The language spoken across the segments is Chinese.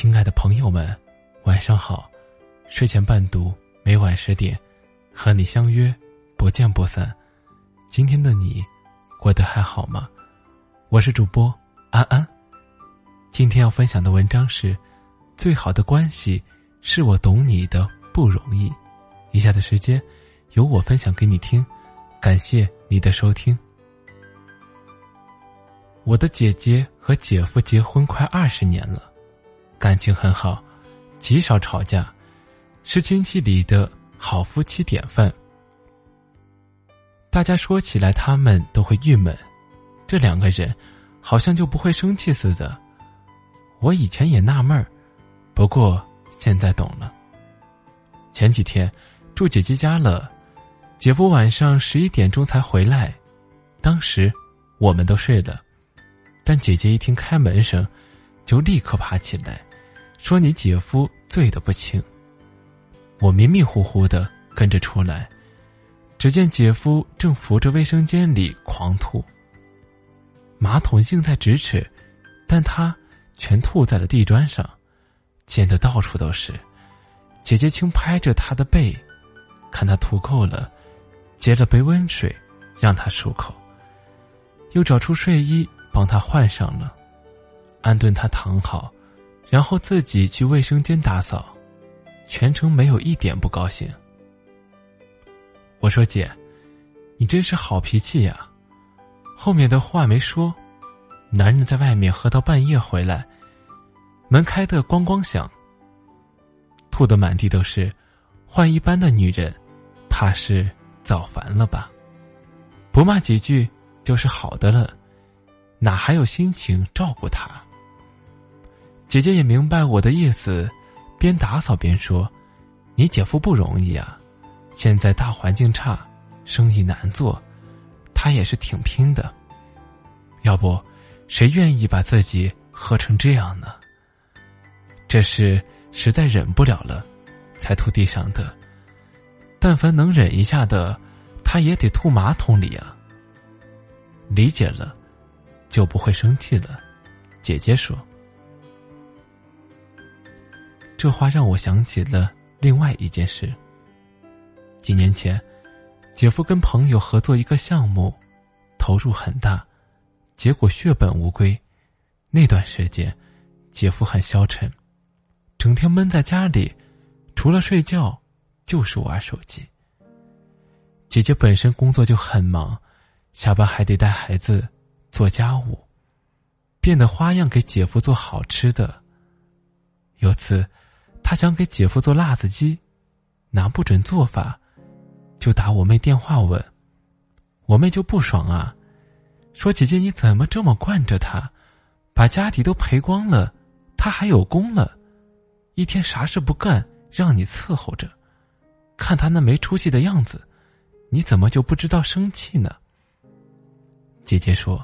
亲爱的朋友们，晚上好！睡前伴读，每晚十点，和你相约，不见不散。今天的你，过得还好吗？我是主播安安。今天要分享的文章是：最好的关系是我懂你的不容易。以下的时间，由我分享给你听。感谢你的收听。我的姐姐和姐夫结婚快二十年了，感情很好，极少吵架，是亲戚里的好夫妻典范。大家说起来，他们都会郁闷，这两个人好像就不会生气似的。我以前也纳闷儿，不过现在懂了。前几天住姐姐家了，姐夫晚上十一点钟才回来，当时我们都睡了。但姐姐一听开门声，就立刻爬起来，说：“你姐夫醉得不轻。”我迷迷糊糊的跟着出来，只见姐夫正扶着卫生间里狂吐。马桶近在咫尺，但他全吐在了地砖上，溅得到处都是。姐姐轻拍着他的背，看他吐够了，接了杯温水让他漱口，又找出睡衣。帮他换上了，安顿他躺好，然后自己去卫生间打扫，全程没有一点不高兴。我说：“姐，你真是好脾气呀。”后面的话没说，男人在外面喝到半夜回来，门开的咣咣响，吐的满地都是，换一般的女人，怕是早烦了吧？不骂几句就是好的了。哪还有心情照顾他？姐姐也明白我的意思，边打扫边说：“你姐夫不容易啊，现在大环境差，生意难做，他也是挺拼的。要不，谁愿意把自己喝成这样呢？这是实在忍不了了，才吐地上的。但凡能忍一下的，他也得吐马桶里啊。理解了。”就不会生气了，姐姐说。这话让我想起了另外一件事。几年前，姐夫跟朋友合作一个项目，投入很大，结果血本无归。那段时间，姐夫很消沉，整天闷在家里，除了睡觉就是玩手机。姐姐本身工作就很忙，下班还得带孩子。做家务，变得花样给姐夫做好吃的。有次，他想给姐夫做辣子鸡，拿不准做法，就打我妹电话问。我妹就不爽啊，说：“姐姐你怎么这么惯着他，把家底都赔光了，他还有功了，一天啥事不干，让你伺候着，看他那没出息的样子，你怎么就不知道生气呢？”姐姐说。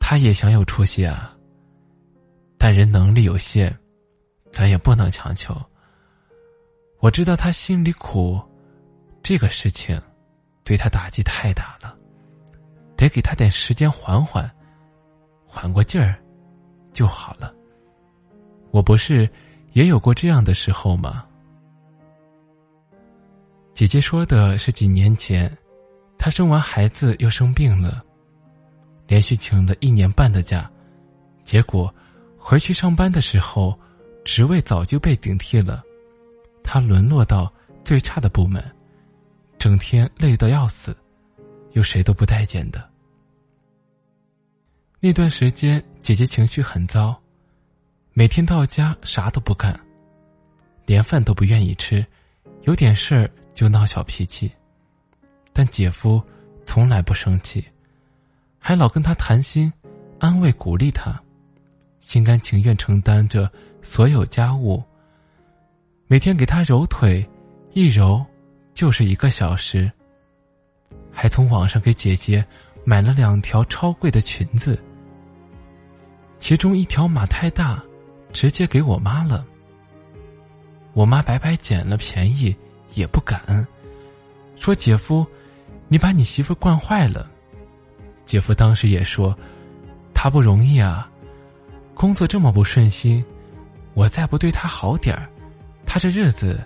他也想有出息啊，但人能力有限，咱也不能强求。我知道他心里苦，这个事情对他打击太大了，得给他点时间缓缓，缓过劲儿就好了。我不是也有过这样的时候吗？姐姐说的是几年前，她生完孩子又生病了。连续请了一年半的假，结果回去上班的时候，职位早就被顶替了，他沦落到最差的部门，整天累得要死，又谁都不待见的。那段时间，姐姐情绪很糟，每天到家啥都不干，连饭都不愿意吃，有点事儿就闹小脾气，但姐夫从来不生气。还老跟他谈心，安慰鼓励他，心甘情愿承担着所有家务。每天给他揉腿，一揉就是一个小时。还从网上给姐姐买了两条超贵的裙子，其中一条码太大，直接给我妈了。我妈白白捡了便宜也不感恩，说：“姐夫，你把你媳妇惯坏了。”姐夫当时也说：“她不容易啊，工作这么不顺心，我再不对他好点儿，他这日子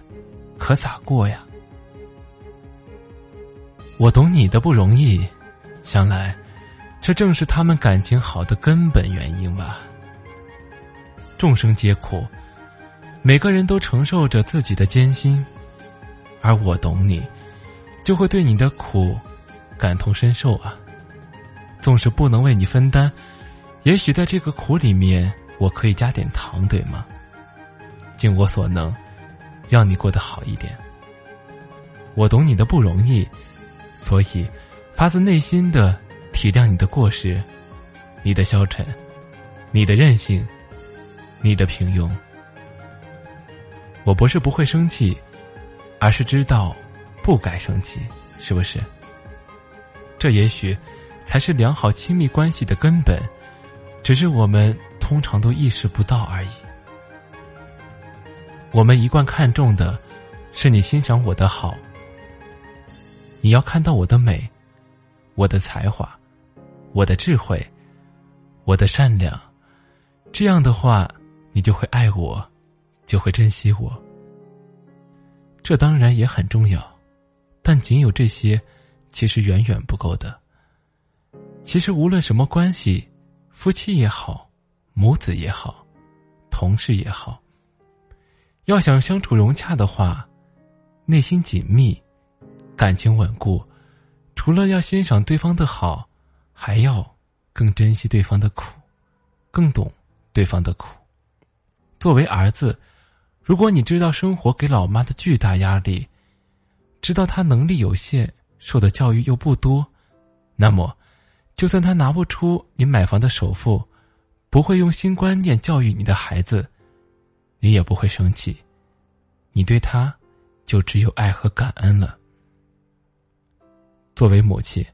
可咋过呀？我懂你的不容易，想来，这正是他们感情好的根本原因吧。众生皆苦，每个人都承受着自己的艰辛，而我懂你，就会对你的苦感同身受啊。纵使不能为你分担，也许在这个苦里面，我可以加点糖，对吗？尽我所能，让你过得好一点。我懂你的不容易，所以发自内心的体谅你的过失，你的消沉，你的任性，你的平庸。我不是不会生气，而是知道不该生气，是不是？这也许才是良好亲密关系的根本，只是我们通常都意识不到而已。我们一贯看重的，是你欣赏我的好。你要看到我的美，我的才华，我的智慧，我的善良。这样的话，你就会爱我，就会珍惜我。这当然也很重要，但仅有这些，其实远远不够的。其实无论什么关系，夫妻也好，母子也好，同事也好。要想相处融洽的话，内心紧密，感情稳固，除了要欣赏对方的好，还要更珍惜对方的苦，更懂对方的苦。作为儿子，如果你知道生活给老妈的巨大压力，知道她能力有限，受的教育又不多，那么，就算她拿不出你买房的首付，不会用新观念教育你的孩子。你也不会生气，你对他就只有爱和感恩了。作为母亲，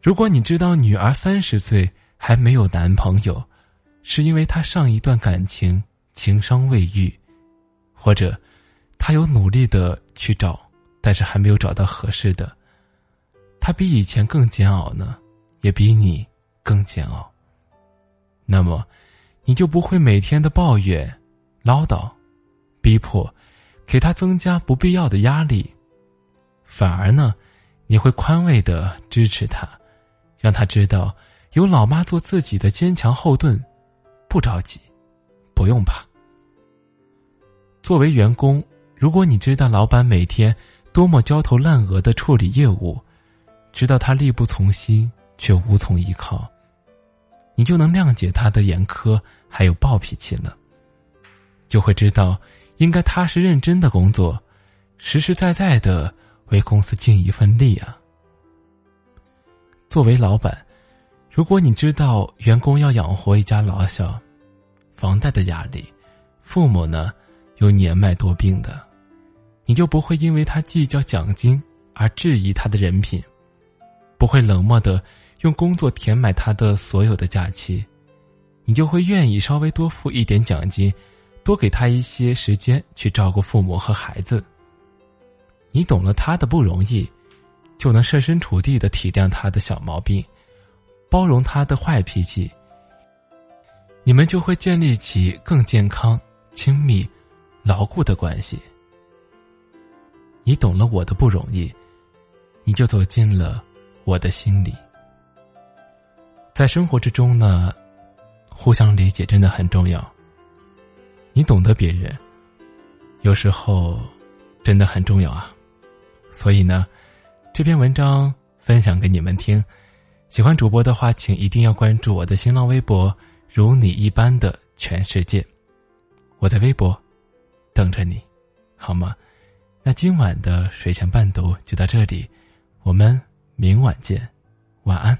如果你知道女儿三十岁还没有男朋友，是因为她上一段感情情伤未愈，或者她有努力的去找，但是还没有找到合适的，她比以前更煎熬呢，也比你更煎熬。那么，你就不会每天的抱怨。唠叨，逼迫，给他增加不必要的压力，反而呢，你会宽慰的支持他，让他知道有老妈做自己的坚强后盾，不着急，不用怕。作为员工，如果你知道老板每天多么焦头烂额的处理业务，知道他力不从心却无从依靠，你就能谅解他的严苛还有暴脾气了。就会知道，应该踏实认真的工作，实实在在的为公司尽一份力啊。作为老板，如果你知道员工要养活一家老小，房贷的压力，父母呢又年迈多病的，你就不会因为他计较奖金而质疑他的人品，不会冷漠的用工作填满他的所有的假期，你就会愿意稍微多付一点奖金。多给他一些时间去照顾父母和孩子。你懂了他的不容易，就能设身处地的体谅他的小毛病，包容他的坏脾气。你们就会建立起更健康、亲密、牢固的关系。你懂了我的不容易，你就走进了我的心里。在生活之中呢，互相理解真的很重要。你懂得别人，有时候真的很重要啊。所以呢，这篇文章分享给你们听。喜欢主播的话，请一定要关注我的新浪微博“如你一般的全世界”。我在微博等着你，好吗？那今晚的睡前伴读就到这里，我们明晚见，晚安。